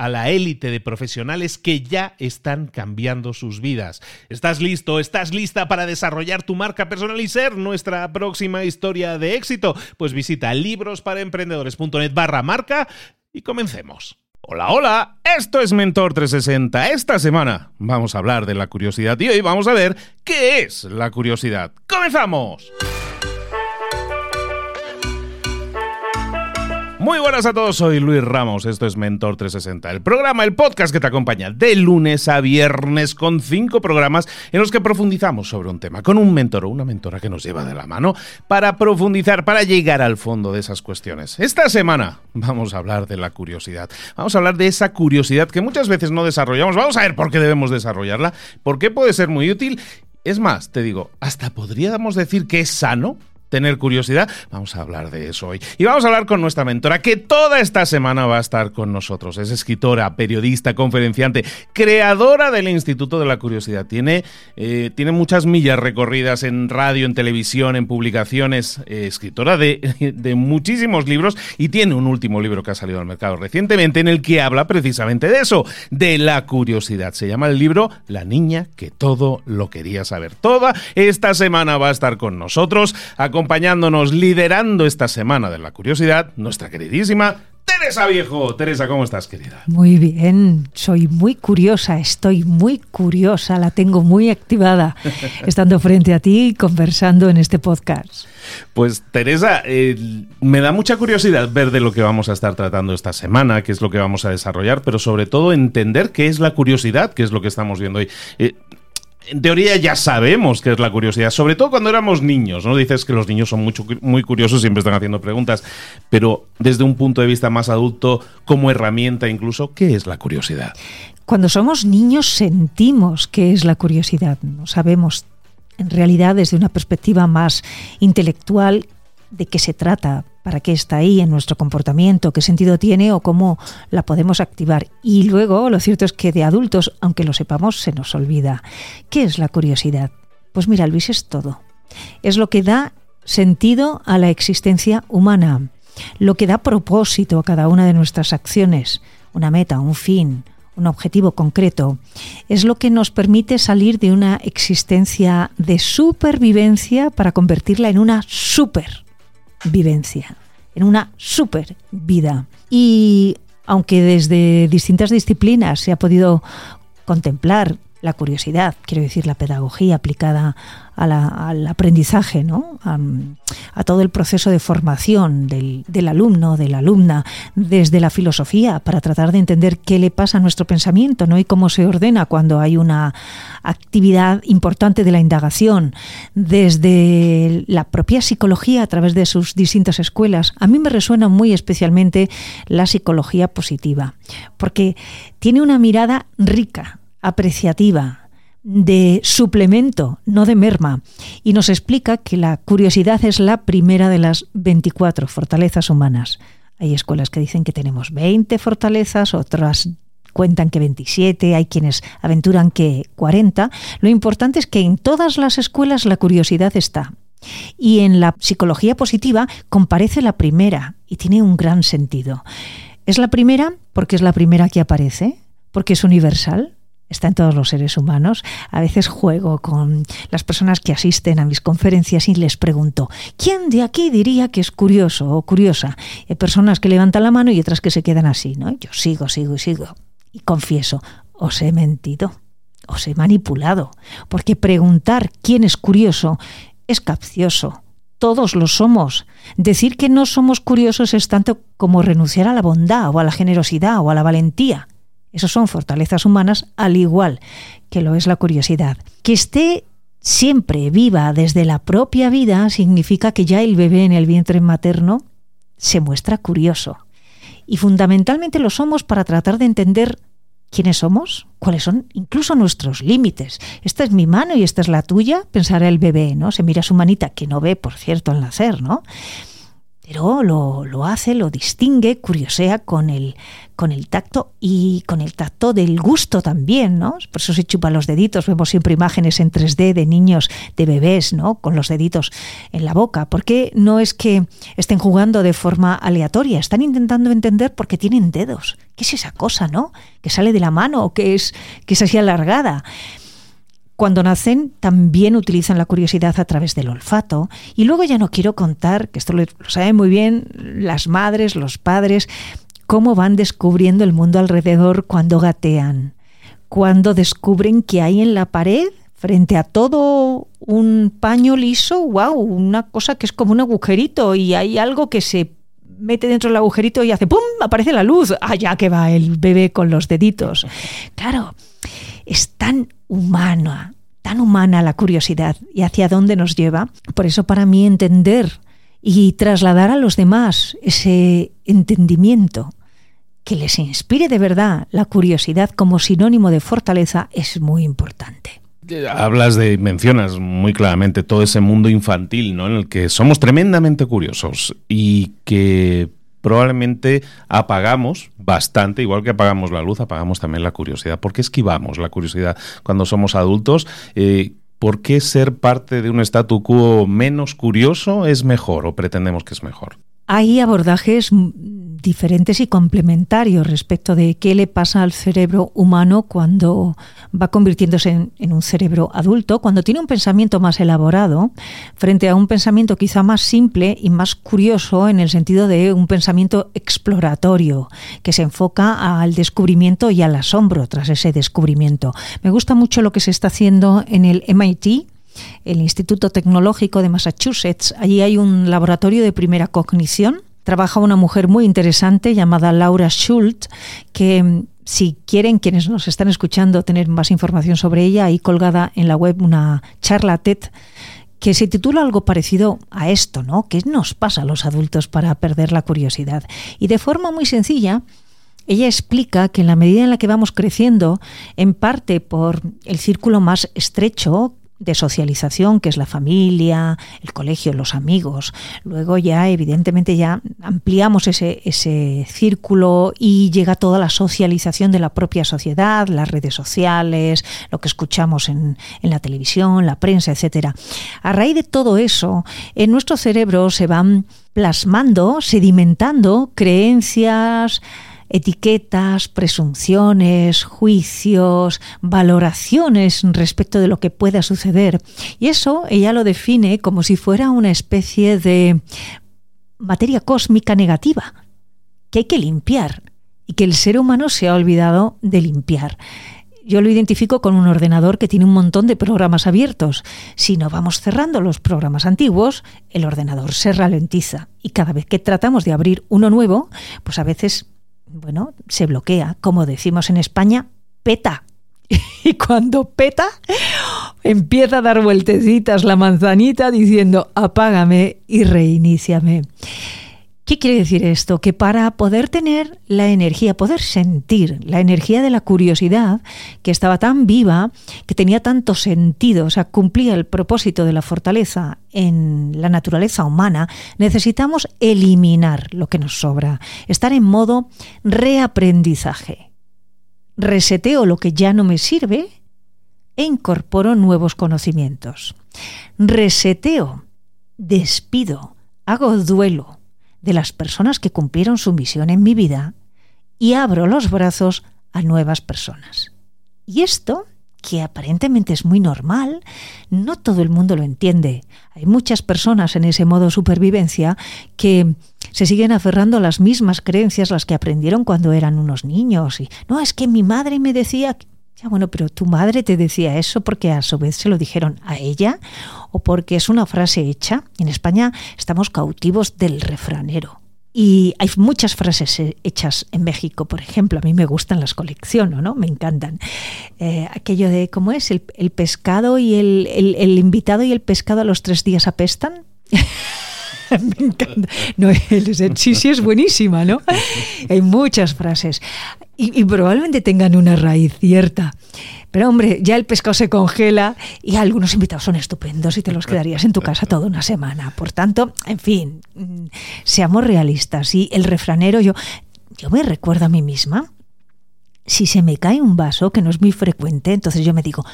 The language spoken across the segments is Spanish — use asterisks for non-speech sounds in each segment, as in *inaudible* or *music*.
a la élite de profesionales que ya están cambiando sus vidas. ¿Estás listo? ¿Estás lista para desarrollar tu marca personal y ser nuestra próxima historia de éxito? Pues visita librosparaemprendedores.net barra marca y comencemos. Hola, hola, esto es Mentor 360. Esta semana vamos a hablar de la curiosidad y hoy vamos a ver qué es la curiosidad. ¡Comenzamos! Muy buenas a todos, soy Luis Ramos, esto es Mentor 360, el programa, el podcast que te acompaña de lunes a viernes con cinco programas en los que profundizamos sobre un tema con un mentor o una mentora que nos lleva de la mano para profundizar, para llegar al fondo de esas cuestiones. Esta semana vamos a hablar de la curiosidad, vamos a hablar de esa curiosidad que muchas veces no desarrollamos, vamos a ver por qué debemos desarrollarla, por qué puede ser muy útil. Es más, te digo, hasta podríamos decir que es sano tener curiosidad? Vamos a hablar de eso hoy. Y vamos a hablar con nuestra mentora, que toda esta semana va a estar con nosotros. Es escritora, periodista, conferenciante, creadora del Instituto de la Curiosidad. Tiene, eh, tiene muchas millas recorridas en radio, en televisión, en publicaciones, eh, escritora de, *laughs* de muchísimos libros y tiene un último libro que ha salido al mercado recientemente en el que habla precisamente de eso, de la curiosidad. Se llama el libro La niña que todo lo quería saber. Toda esta semana va a estar con nosotros acompañándonos, liderando esta semana de la curiosidad, nuestra queridísima Teresa Viejo. Teresa, ¿cómo estás, querida? Muy bien, soy muy curiosa, estoy muy curiosa, la tengo muy activada, *laughs* estando frente a ti y conversando en este podcast. Pues Teresa, eh, me da mucha curiosidad ver de lo que vamos a estar tratando esta semana, qué es lo que vamos a desarrollar, pero sobre todo entender qué es la curiosidad, qué es lo que estamos viendo hoy. Eh, en teoría ya sabemos qué es la curiosidad, sobre todo cuando éramos niños, ¿no? Dices que los niños son mucho, muy curiosos, siempre están haciendo preguntas, pero desde un punto de vista más adulto, como herramienta incluso, ¿qué es la curiosidad? Cuando somos niños sentimos qué es la curiosidad, no sabemos en realidad desde una perspectiva más intelectual de qué se trata, para qué está ahí en nuestro comportamiento, qué sentido tiene o cómo la podemos activar. Y luego lo cierto es que de adultos, aunque lo sepamos, se nos olvida. ¿Qué es la curiosidad? Pues mira, Luis, es todo. Es lo que da sentido a la existencia humana, lo que da propósito a cada una de nuestras acciones, una meta, un fin, un objetivo concreto, es lo que nos permite salir de una existencia de supervivencia para convertirla en una super vivencia, en una super vida. Y aunque desde distintas disciplinas se ha podido contemplar la curiosidad, quiero decir la pedagogía aplicada al aprendizaje, ¿no? A, todo el proceso de formación del, del, alumno, de la alumna, desde la filosofía, para tratar de entender qué le pasa a nuestro pensamiento ¿no? y cómo se ordena cuando hay una actividad importante de la indagación, desde la propia psicología a través de sus distintas escuelas. A mí me resuena muy especialmente la psicología positiva, porque tiene una mirada rica, apreciativa, de suplemento, no de merma, y nos explica que la curiosidad es la primera de las 24 fortalezas humanas. Hay escuelas que dicen que tenemos 20 fortalezas, otras cuentan que 27, hay quienes aventuran que 40. Lo importante es que en todas las escuelas la curiosidad está. Y en la psicología positiva comparece la primera y tiene un gran sentido. Es la primera porque es la primera que aparece, porque es universal, está en todos los seres humanos. A veces juego con las personas que asisten a mis conferencias y les pregunto, ¿quién de aquí diría que es curioso o curiosa? Hay personas que levantan la mano y otras que se quedan así, ¿no? Yo sigo, sigo y sigo. Y confieso, os he mentido, os he manipulado, porque preguntar quién es curioso es capcioso. Todos lo somos. Decir que no somos curiosos es tanto como renunciar a la bondad o a la generosidad o a la valentía. Esos son fortalezas humanas, al igual que lo es la curiosidad. Que esté siempre viva desde la propia vida significa que ya el bebé en el vientre materno se muestra curioso. Y fundamentalmente lo somos para tratar de entender quiénes somos, cuáles son incluso nuestros límites. Esta es mi mano y esta es la tuya, pensará el bebé, ¿no? Se mira su manita, que no ve, por cierto, al nacer, ¿no? Pero lo, hace, lo distingue, curiosea con el, con el tacto y con el tacto del gusto también, ¿no? Por eso se chupa los deditos, vemos siempre imágenes en 3D de niños, de bebés, ¿no? Con los deditos en la boca, porque no es que estén jugando de forma aleatoria, están intentando entender porque tienen dedos. ¿Qué es esa cosa, no? Que sale de la mano o que es, que es así alargada. Cuando nacen también utilizan la curiosidad a través del olfato. Y luego ya no quiero contar, que esto lo, saben muy bien las madres, los padres, cómo van descubriendo el mundo alrededor cuando gatean, cuando descubren que hay en la pared, frente a todo un paño liso, wow, una cosa que es como un agujerito y hay algo que se mete dentro del agujerito y hace ¡pum! aparece la luz. Allá que va el bebé con los deditos. Claro, es tan humana, tan humana la curiosidad y hacia dónde nos lleva. Por eso para mí entender y trasladar a los demás ese entendimiento que les inspire de verdad la curiosidad como sinónimo de fortaleza es muy importante. Hablas de, mencionas muy claramente todo ese mundo infantil, ¿no? En el que somos tremendamente curiosos y que probablemente apagamos bastante, igual que apagamos la luz, apagamos también la curiosidad. ¿Por qué esquivamos la curiosidad cuando somos adultos? Eh, ¿Por qué ser parte de un statu quo menos curioso es mejor o pretendemos que es mejor? Hay abordajes diferentes y complementarios respecto de qué le pasa al cerebro humano cuando va convirtiéndose en, un cerebro adulto, cuando tiene un pensamiento más elaborado, frente a un pensamiento quizá más simple y más curioso en el sentido de un pensamiento exploratorio, que se enfoca al descubrimiento y al asombro tras ese descubrimiento. Me gusta mucho lo que se está haciendo en el MIT, el Instituto Tecnológico de Massachusetts. Allí hay un laboratorio de primera cognición trabaja una mujer muy interesante llamada Laura Schult, que mm, si quieren quienes nos están escuchando tener más información sobre ella, hay colgada en la web una charla TED que se titula algo parecido a esto, ¿no? ¿Qué nos pasa a los adultos para perder la curiosidad? Y de forma muy sencilla, ella explica que en la medida en la que vamos creciendo, en parte por el círculo más estrecho de socialización, que es la familia, el colegio, los amigos. Luego ya, evidentemente, ya ampliamos ese, ese círculo y llega toda la socialización de la propia sociedad, las redes sociales, lo que escuchamos en, en la televisión, la prensa, etcétera. A raíz de todo eso, en nuestro cerebro se van plasmando, sedimentando creencias, etiquetas, presunciones, juicios, valoraciones respecto de lo que pueda suceder. Y eso ella lo define como si fuera una especie de materia cósmica negativa que hay que limpiar y que el ser humano se ha olvidado de limpiar. Yo lo identifico con un ordenador que tiene un montón de programas abiertos. Si no vamos cerrando los programas antiguos, el ordenador se ralentiza. Y cada vez que tratamos de abrir uno nuevo, pues a veces bueno, se bloquea, como decimos en España, peta. *laughs* Y cuando peta, empieza a dar vueltecitas la manzanita diciendo apágame y reiníciame. ¿Qué quiere decir esto? Que para poder tener la energía, poder sentir la energía de la curiosidad, que estaba tan viva, que tenía tanto sentido, o sea, cumplía el propósito de la fortaleza en la naturaleza humana, necesitamos eliminar lo que nos sobra, estar en modo reaprendizaje. Reseteo lo que ya no me sirve e incorporo nuevos conocimientos. Reseteo, despido, hago duelo de las personas que cumplieron su misión en mi vida y abro los brazos a nuevas personas. Y esto, que aparentemente es muy normal, no todo el mundo lo entiende. Hay muchas personas en ese modo supervivencia que se siguen aferrando a las mismas creencias las que aprendieron cuando eran unos niños. Y no, es que mi madre me decía ya bueno, pero tu madre te decía eso porque a su vez se lo dijeron a ella o porque es una frase hecha. En España estamos cautivos del refranero. Y hay muchas frases hechas en México, por ejemplo, a mí me gustan, las colecciono, ¿no? Me encantan. Eh, aquello de, ¿cómo es? El, pescado y el, invitado y el pescado a los tres días apestan. *laughs* me encanta. No, sí, sí es buenísima, ¿no? Hay muchas frases y, probablemente tengan una raíz cierta. Pero hombre, ya el pescado se congela y algunos invitados son estupendos y te los quedarías en tu casa toda una semana. Por tanto, en fin, mm, seamos realistas. Y el refranero, yo, yo me recuerdo a mí misma, si se me cae un vaso, que no es muy frecuente, entonces yo me digo,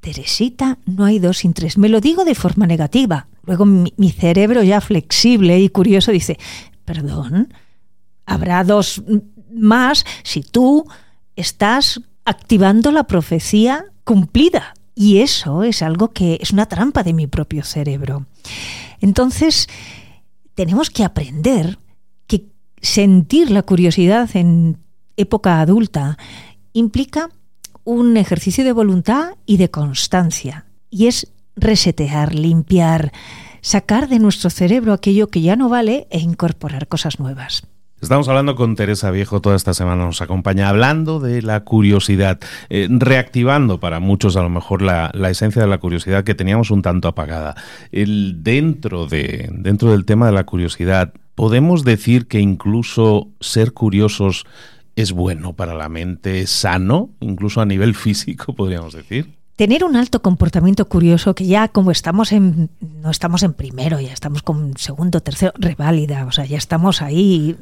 Teresita, no hay dos sin tres. Me lo digo de forma negativa. Luego mi, mi cerebro ya flexible y curioso dice, perdón, habrá dos más si tú estás activando la profecía cumplida. Y eso es algo que es una trampa de mi propio cerebro. Entonces, tenemos que aprender que sentir la curiosidad en época adulta implica un ejercicio de voluntad y de constancia. Y es resetear, limpiar, sacar de nuestro cerebro aquello que ya no vale e incorporar cosas nuevas. Estamos hablando con Teresa Viejo toda esta semana, nos acompaña hablando de la curiosidad, eh, reactivando para muchos a lo mejor la, esencia de la curiosidad que teníamos un tanto apagada. El, dentro, de, dentro del tema de la curiosidad, ¿podemos decir que incluso ser curiosos es bueno para la mente, es sano, incluso a nivel *laughs* físico, podríamos decir? Tener un alto comportamiento curioso que ya como estamos en no estamos en primero, ya estamos con segundo, tercero, reválida, o sea, ya estamos ahí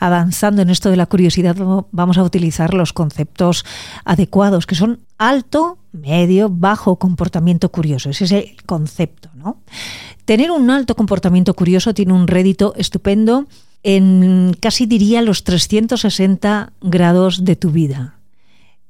avanzando en esto de la curiosidad, vamos a utilizar los conceptos adecuados que son alto, medio, bajo comportamiento curioso, ese es el concepto, ¿no? Tener un alto comportamiento curioso tiene un rédito estupendo en casi diría los 360 grados de tu vida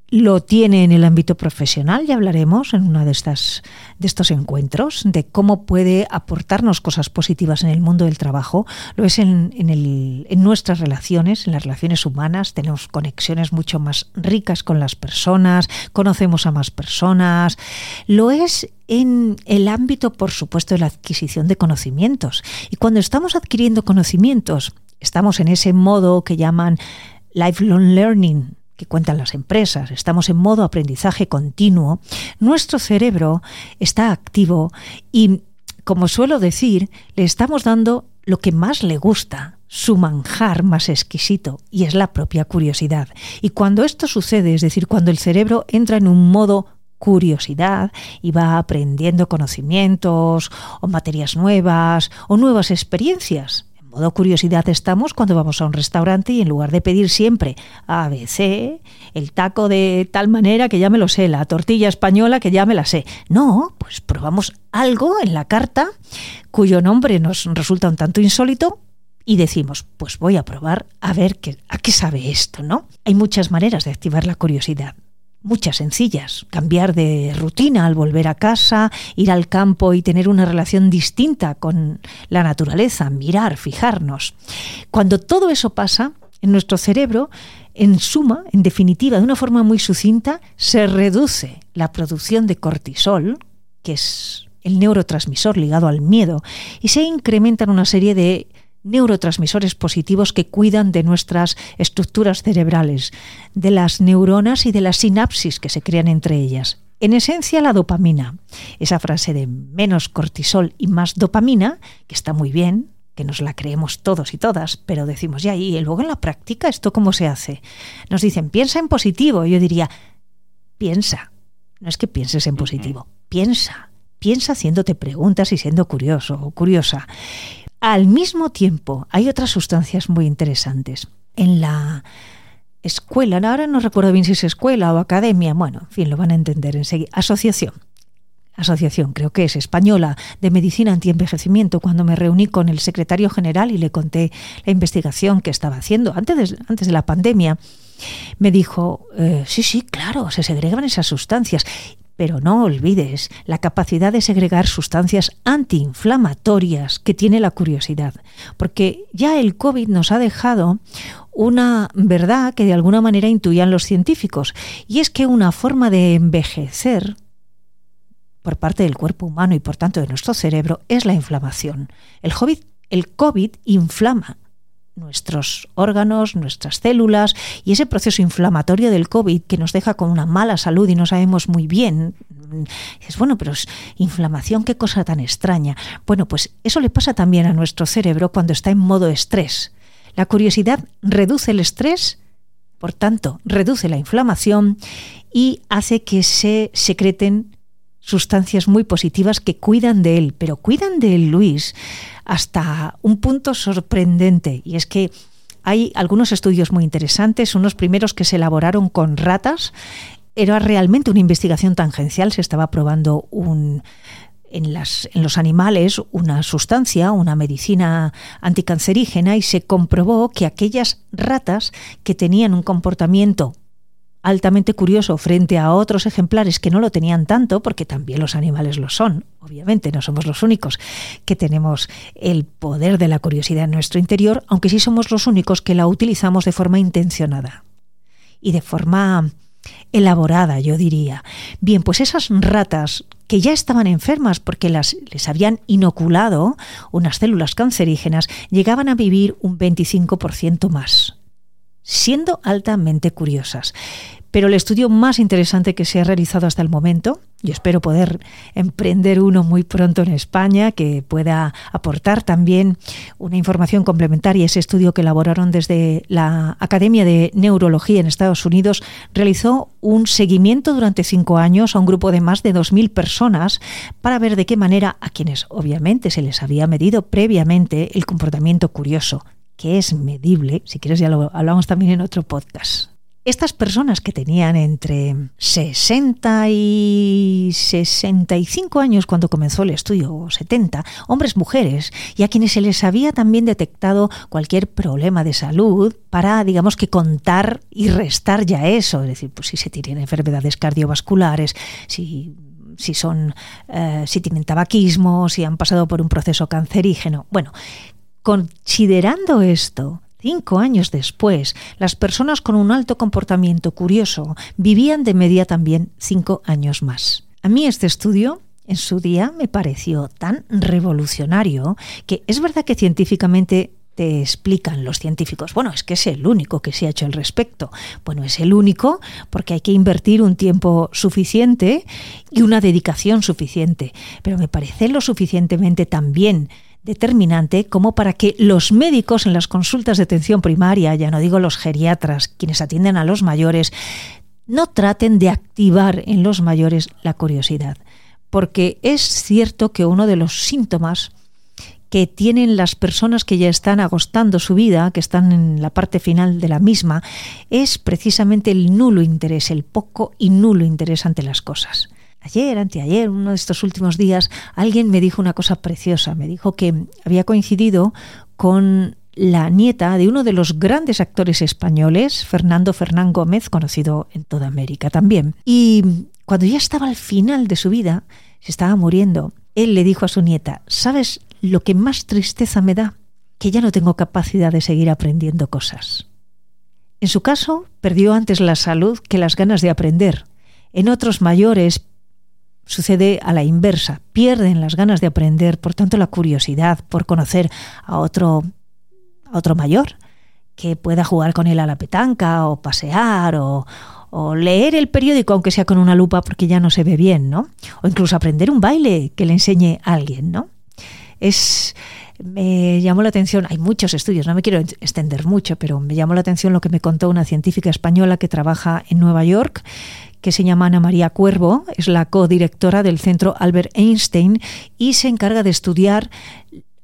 lo tiene en el ámbito profesional, ya hablaremos en uno de, de estos encuentros, de cómo puede aportarnos cosas positivas en el mundo del trabajo, lo es en, el, en nuestras relaciones, en las relaciones humanas, tenemos conexiones mucho más ricas con las personas, conocemos a más personas, lo es en el ámbito, por supuesto, de la adquisición de conocimientos. Y cuando estamos adquiriendo conocimientos, estamos en ese modo que llaman lifelong learning, que cuentan las empresas, estamos en modo aprendizaje continuo, nuestro cerebro está activo y, como suelo decir, le estamos dando lo que más le gusta, su manjar más exquisito, y es la propia curiosidad. Y cuando esto sucede, es decir, cuando el cerebro entra en un modo curiosidad y va aprendiendo conocimientos o materias nuevas o nuevas experiencias, modo curiosidad estamos cuando vamos a un restaurante y en lugar de pedir siempre ABC, el taco de tal manera que ya me lo sé, la tortilla española que ya me la sé. No, pues probamos algo en la carta cuyo nombre nos resulta un tanto insólito y decimos, pues voy a probar a ver qué, a qué sabe esto, ¿no? Hay muchas maneras de activar la curiosidad muchas sencillas. Cambiar de rutina al volver a casa, ir al campo y tener una relación distinta con la naturaleza, mirar, fijarnos. Cuando todo eso pasa, en nuestro cerebro, en suma, en definitiva, de una forma muy sucinta, se reduce la producción de cortisol, que es el neurotransmisor ligado al miedo, y se incrementan una serie de neurotransmisores positivos que cuidan de nuestras estructuras cerebrales, de las neuronas y de las sinapsis que se crean entre ellas. En esencia, la dopamina, esa frase de menos cortisol y más dopamina, que está muy bien, que nos la creemos todos y todas, pero decimos, ya, y luego en la práctica, ¿esto cómo se hace? Nos dicen, piensa en positivo. Yo diría, piensa. No es que pienses en positivo, piensa. Piensa haciéndote preguntas y siendo curioso o curiosa. Al mismo tiempo, hay otras sustancias muy interesantes. En la escuela, ahora no recuerdo bien si es escuela o academia, bueno, en fin, lo van a entender enseguida. Asociación asociación, creo que es española, de medicina antienvejecimiento, cuando me reuní con el secretario general y le conté la investigación que estaba haciendo antes de, antes de la pandemia, me dijo, eh, sí, sí, claro, se segregan esas sustancias. Pero no olvides la capacidad de segregar sustancias antiinflamatorias que tiene la curiosidad, porque ya el COVID nos ha dejado una verdad que de alguna manera intuían los científicos, y es que una forma de envejecer por parte del cuerpo humano y por tanto de nuestro cerebro es la inflamación. El COVID, el COVID inflama nuestros órganos, nuestras células y ese proceso inflamatorio del COVID que nos deja con una mala salud y no sabemos muy bien. Es bueno, pero es inflamación, qué cosa tan extraña. Bueno, pues eso le pasa también a nuestro cerebro cuando está en modo estrés. La curiosidad reduce el estrés, por tanto, reduce la inflamación y hace que se secreten sustancias muy positivas que cuidan de él, pero cuidan de él, Luis, hasta un punto sorprendente. Y es que hay algunos estudios muy interesantes, unos primeros que se elaboraron con ratas. Era realmente una investigación tangencial, se estaba probando un, en, las, en, los animales una sustancia, una medicina anticancerígena y se comprobó que aquellas ratas que tenían un comportamiento altamente curioso frente a otros ejemplares que no lo tenían tanto, porque también los animales lo son, obviamente, no somos los únicos que tenemos el poder de la curiosidad en nuestro interior, aunque sí somos los únicos que la utilizamos de forma intencionada y de forma elaborada, yo diría. Bien, pues esas ratas que ya estaban enfermas porque las, les habían inoculado unas células cancerígenas, llegaban a vivir un 25% más siendo altamente curiosas. Pero el estudio más interesante que se ha realizado hasta el momento, y espero poder emprender uno muy pronto en España, que pueda aportar también una información complementaria, ese estudio que elaboraron desde la Academia de Neurología en Estados Unidos, realizó un seguimiento durante cinco años a un grupo de más de 2.000 personas para ver de qué manera a quienes obviamente se les había medido previamente el comportamiento curioso, que es medible, si quieres ya lo hablamos también en otro podcast. Estas personas que tenían entre 60 y 65 años cuando comenzó el estudio, o 70, hombres, mujeres, y a quienes se les había también detectado cualquier problema de salud para, digamos que contar y restar ya eso, es decir, pues si se tienen enfermedades cardiovasculares, si si son eh, si tienen tabaquismo, si han pasado por un proceso cancerígeno. Bueno, considerando esto, Cinco años después, las personas con un alto comportamiento curioso vivían de media también cinco años más. A mí este estudio en su día me pareció tan revolucionario que es verdad que científicamente te explican los científicos, bueno, es que es el único que se ha hecho al respecto. Bueno, es el único porque hay que invertir un tiempo suficiente y una dedicación suficiente, pero me parece lo suficientemente también determinante como para que los médicos en las consultas de atención primaria, ya no digo los geriatras, quienes atienden a los mayores, no traten de activar en los mayores la curiosidad. Porque es cierto que uno de los síntomas que tienen las personas que ya están agostando su vida, que están en la parte final de la misma, es precisamente el nulo interés, el poco y nulo interés ante las cosas ayer, anteayer, uno de estos últimos días, alguien me dijo una cosa preciosa. Me dijo que había coincidido con la nieta de uno de los grandes actores españoles, Fernando Fernán Gómez, conocido en toda América también. Y cuando ya estaba al final de su vida, se estaba muriendo, él le dijo a su nieta, ¿sabes lo que más tristeza me da? Que ya no tengo capacidad de seguir aprendiendo cosas. En su caso, perdió antes la salud que las ganas de aprender. En otros mayores sucede a la inversa. Pierden las ganas de aprender, por tanto la curiosidad por conocer a otro, a otro mayor que pueda jugar con él a la petanca o pasear o, leer el periódico aunque sea con una lupa porque ya no se ve bien, ¿no? O incluso aprender un baile que le enseñe alguien, ¿no? es me llamó la atención, hay muchos estudios, no me quiero extender mucho, pero me llamó la atención lo que me contó una científica española que trabaja en Nueva York, que se llama Ana María Cuervo, es la codirectora del Centro Albert Einstein y se encarga de estudiar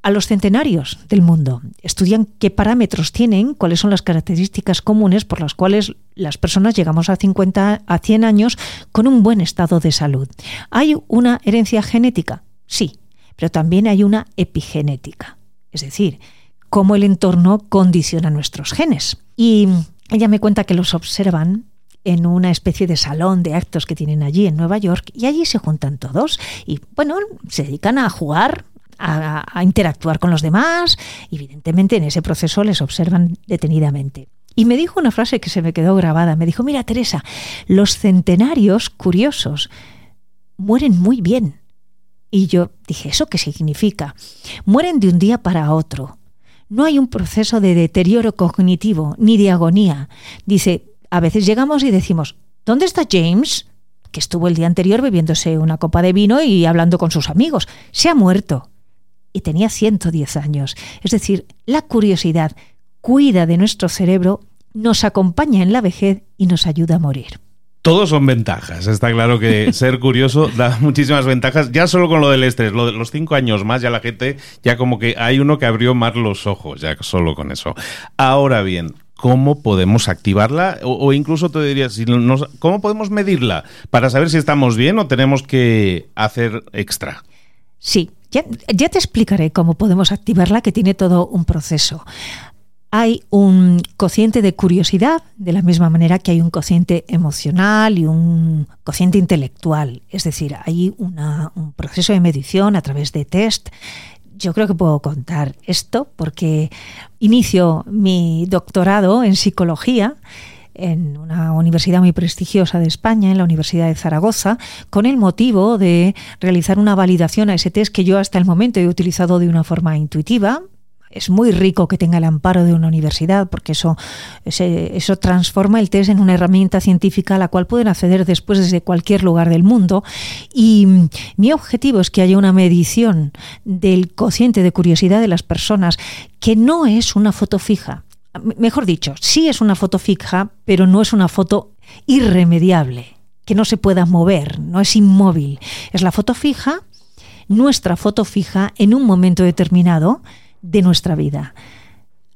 a los centenarios del mundo. Estudian qué parámetros tienen, cuáles son las características comunes por las cuales las personas llegamos a 50 a 100 años con un buen estado de salud. ¿Hay una herencia genética? Sí, pero también hay una epigenética, es decir, cómo el entorno condiciona nuestros genes. Y ella me cuenta que los observan en una especie de salón de actos que tienen allí en Nueva York y allí se juntan todos y bueno, se dedican a jugar, a, interactuar con los demás evidentemente en ese proceso les observan detenidamente. Y me dijo una frase que se me quedó grabada. Me dijo, mira Teresa, los centenarios curiosos mueren muy bien. Y yo dije, ¿eso qué significa? Mueren de un día para otro. No hay un proceso de deterioro cognitivo ni de agonía. Dice, a veces llegamos y decimos, ¿dónde está James? Que estuvo el día anterior bebiéndose una copa de vino y hablando con sus amigos. Se ha muerto. Y tenía 110 años. Es decir, la curiosidad cuida de nuestro cerebro, nos acompaña en la vejez y nos ayuda a morir. Todos son ventajas. Está claro que *laughs* ser curioso da muchísimas ventajas. Ya solo con lo del estrés, lo de los cinco años más, ya la gente, ya como que hay uno que abrió más los ojos, ya solo con eso. Ahora bien, ¿cómo podemos activarla? O, incluso te diría, si ¿cómo podemos medirla para saber si estamos bien o tenemos que hacer extra? Sí, ya te explicaré cómo podemos activarla, que tiene todo un proceso hay un cociente de curiosidad, de la misma manera que hay un cociente emocional y un cociente intelectual. Es decir, hay un proceso de medición a través de test. Yo creo que puedo contar esto porque inicio mi doctorado en psicología en una universidad muy prestigiosa de España, en la Universidad de Zaragoza, con el motivo de realizar una validación a ese test que yo hasta el momento he utilizado de una forma intuitiva, es muy rico que tenga el amparo de una universidad, porque eso, eso transforma el test en una herramienta científica a la cual pueden acceder después desde cualquier lugar del mundo. Y mi objetivo es que haya una medición del cociente de curiosidad de las personas, que no es una foto fija. Mejor dicho, sí es una foto fija, pero no es una foto irremediable, que no se pueda mover, no es inmóvil. Es la foto fija, nuestra foto fija en un momento determinado, de nuestra vida.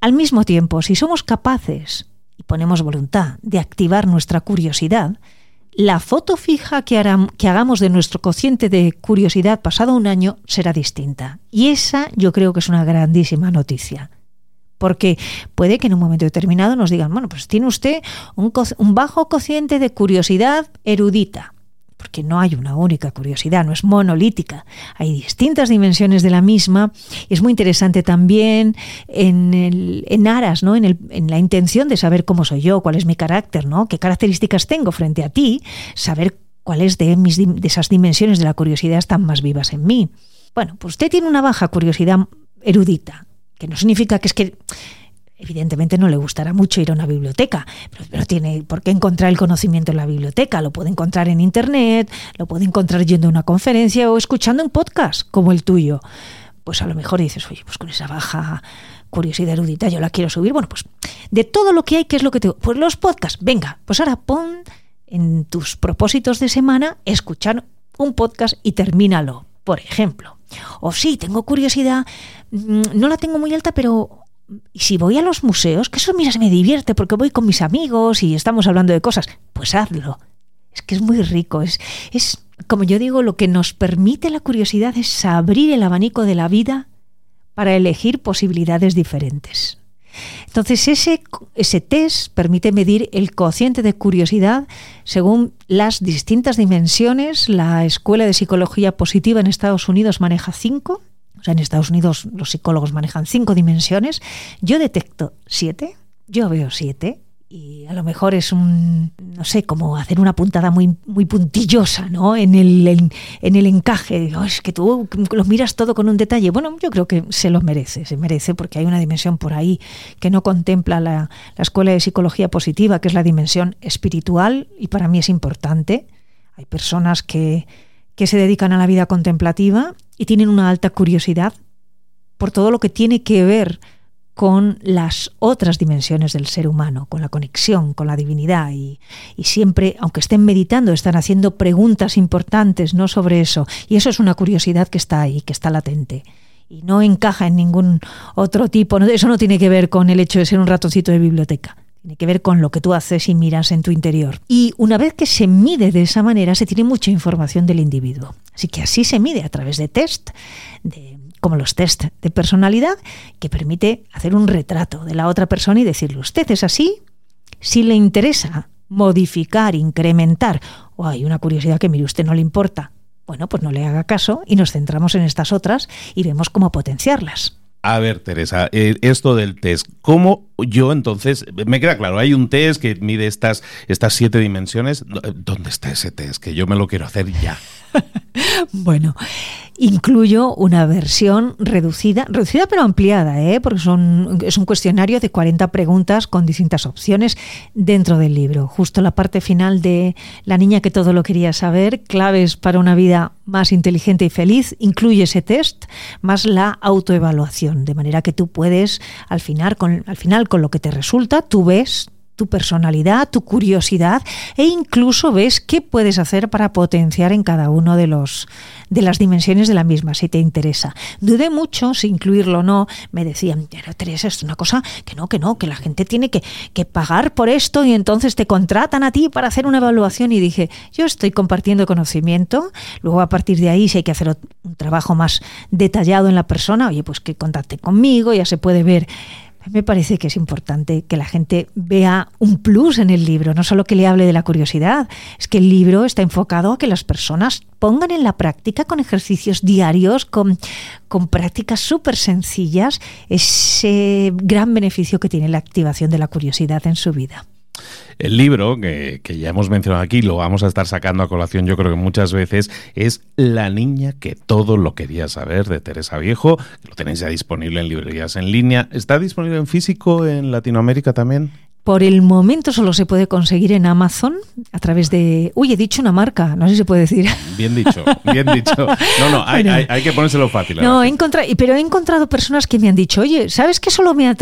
Al mismo tiempo, si somos capaces y ponemos voluntad de activar nuestra curiosidad, la foto fija que, hagamos de nuestro cociente de curiosidad pasado un año será distinta. Y esa yo creo que es una grandísima noticia. Porque puede que en un momento determinado nos digan, bueno, pues tiene usted un, un bajo cociente de curiosidad erudita porque no hay una única curiosidad, no es monolítica. Hay distintas dimensiones de la misma. Y es muy interesante también en, en aras, ¿no? En, el, en, la intención de saber cómo soy yo, cuál es mi carácter, ¿no? qué características tengo frente a ti, saber cuáles de, mis, de esas dimensiones de la curiosidad están más vivas en mí. Bueno, pues usted tiene una baja curiosidad erudita, que no significa que es que Evidentemente no le gustará mucho ir a una biblioteca, pero, tiene por qué encontrar el conocimiento en la biblioteca. Lo puede encontrar en Internet, lo puede encontrar yendo a una conferencia o escuchando un podcast como el tuyo. Pues a lo mejor dices, oye, pues con esa baja curiosidad erudita yo la quiero subir. Bueno, pues de todo lo que hay, ¿qué es lo que te... Pues los podcasts, venga, pues ahora pon en tus propósitos de semana escuchar un podcast y termínalo, por ejemplo. O sí, tengo curiosidad, mm, no la tengo muy alta, pero y si voy a los museos, que eso mira, me divierte porque voy con mis amigos y estamos hablando de cosas, pues hazlo. Es que es muy rico, es, es como yo digo, lo que nos permite la curiosidad es abrir el abanico de la vida para elegir posibilidades diferentes. Entonces ese, ese test permite medir el cociente de curiosidad según las distintas dimensiones. La Escuela de Psicología Positiva en Estados Unidos maneja cinco sea, en Estados Unidos los psicólogos manejan cinco dimensiones. Yo detecto siete, yo veo siete, y a lo mejor es un, no sé, como hacer una puntada muy, muy puntillosa, ¿no? En el, en, el encaje. es que tú lo miras todo con un detalle. Bueno, yo creo que se lo merece, se merece, porque hay una dimensión por ahí que no contempla la, la escuela de psicología positiva, que es la dimensión espiritual, y para mí es importante. Hay personas que, que se dedican a la vida contemplativa y tienen una alta curiosidad por todo lo que tiene que ver con las otras dimensiones del ser humano, con la conexión, con la divinidad. Y, siempre, aunque estén meditando, están haciendo preguntas importantes ¿no? sobre eso. Y eso es una curiosidad que está ahí, que está latente. Y no encaja en ningún otro tipo. Eso no tiene que ver con el hecho de ser un ratoncito de biblioteca. Tiene que ver con lo que tú haces y miras en tu interior. Y una vez que se mide de esa manera, se tiene mucha información del individuo. Así que así se mide a través de test, de como los test de personalidad, que permite hacer un retrato de la otra persona y decirle, usted es así, si le interesa modificar, incrementar, o hay una curiosidad que mire usted no le importa, bueno, pues no le haga caso y nos centramos en estas otras y vemos cómo potenciarlas. A ver, Teresa, eh, esto del test, ¿cómo yo entonces, me queda claro, hay un test que mide estas, estas siete dimensiones, ¿dónde está ese test? Que yo me lo quiero hacer ya. *laughs* bueno, incluyo una versión reducida, reducida pero ampliada, ¿eh? porque son, es un cuestionario de 40 preguntas con distintas opciones dentro del libro. Justo la parte final de La niña que todo lo quería saber, claves para una vida más inteligente y feliz, incluye ese test más la autoevaluación, de manera que tú puedes, al final, con, al final con lo que te resulta, tú ves tu personalidad, tu curiosidad e incluso ves qué puedes hacer para potenciar en cada uno de los de las dimensiones de la misma, si te interesa. Dudé mucho si incluirlo o no. Me decían, Teresa, es una cosa que no, que no, que la gente tiene que, que pagar por esto y entonces te contratan a ti para hacer una evaluación. Y dije, yo estoy compartiendo conocimiento. Luego, a partir de ahí, si hay que hacer un trabajo más detallado en la persona, oye, pues que contacte conmigo, ya se puede ver me parece que es importante que la gente vea un plus en el libro, no solo que le hable de la curiosidad, es que el libro está enfocado a que las personas pongan en la práctica con ejercicios diarios, con, con prácticas súper sencillas, ese gran beneficio que tiene la activación de la curiosidad en su vida. El libro, que, ya hemos mencionado aquí, lo vamos a estar sacando a colación yo creo que muchas veces, es La niña que todo lo quería saber de Teresa Viejo. Lo tenéis ya disponible en librerías en línea. ¿Está disponible en físico en Latinoamérica también? Por el momento solo se puede conseguir en Amazon a través de... Uy, he dicho una marca, no sé si se puede decir. *laughs* Bien dicho, bien dicho. No, no, hay, que ponérselo fácil. No, he encontrado, pero he encontrado personas que me han dicho, oye, ¿sabes que solo me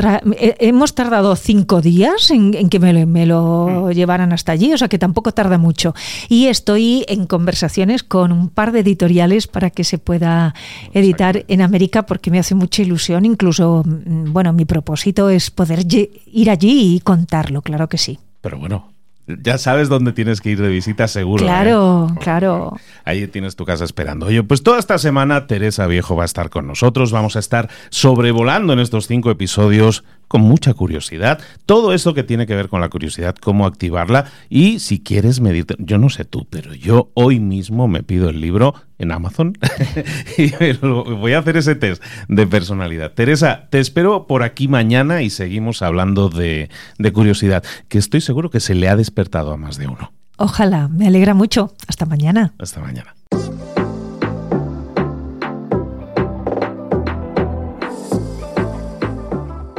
hemos tardado cinco días en, que me, lo mm. llevaran hasta allí? O sea, que tampoco tarda mucho. Y estoy en conversaciones con un par de editoriales para que se pueda editar en América porque me hace mucha ilusión. Incluso, mm, bueno, mi propósito es poder ir allí y contar claro que sí. Pero bueno, ya sabes dónde tienes que ir de visita seguro. Claro, ¿eh? claro. Ahí tienes tu casa esperando. Oye, pues toda esta semana Teresa Viejo va a estar con nosotros. Vamos a estar sobrevolando en estos cinco episodios con mucha curiosidad. Todo eso que tiene que ver con la curiosidad, cómo activarla. Y si quieres meditar, yo no sé tú, pero yo hoy mismo me pido el libro en Amazon *laughs* y voy a hacer ese test de personalidad. Teresa, te espero por aquí mañana y seguimos hablando de, de curiosidad, que estoy seguro que se le ha despertado a más de uno. Ojalá, me alegra mucho. Hasta mañana. Hasta mañana.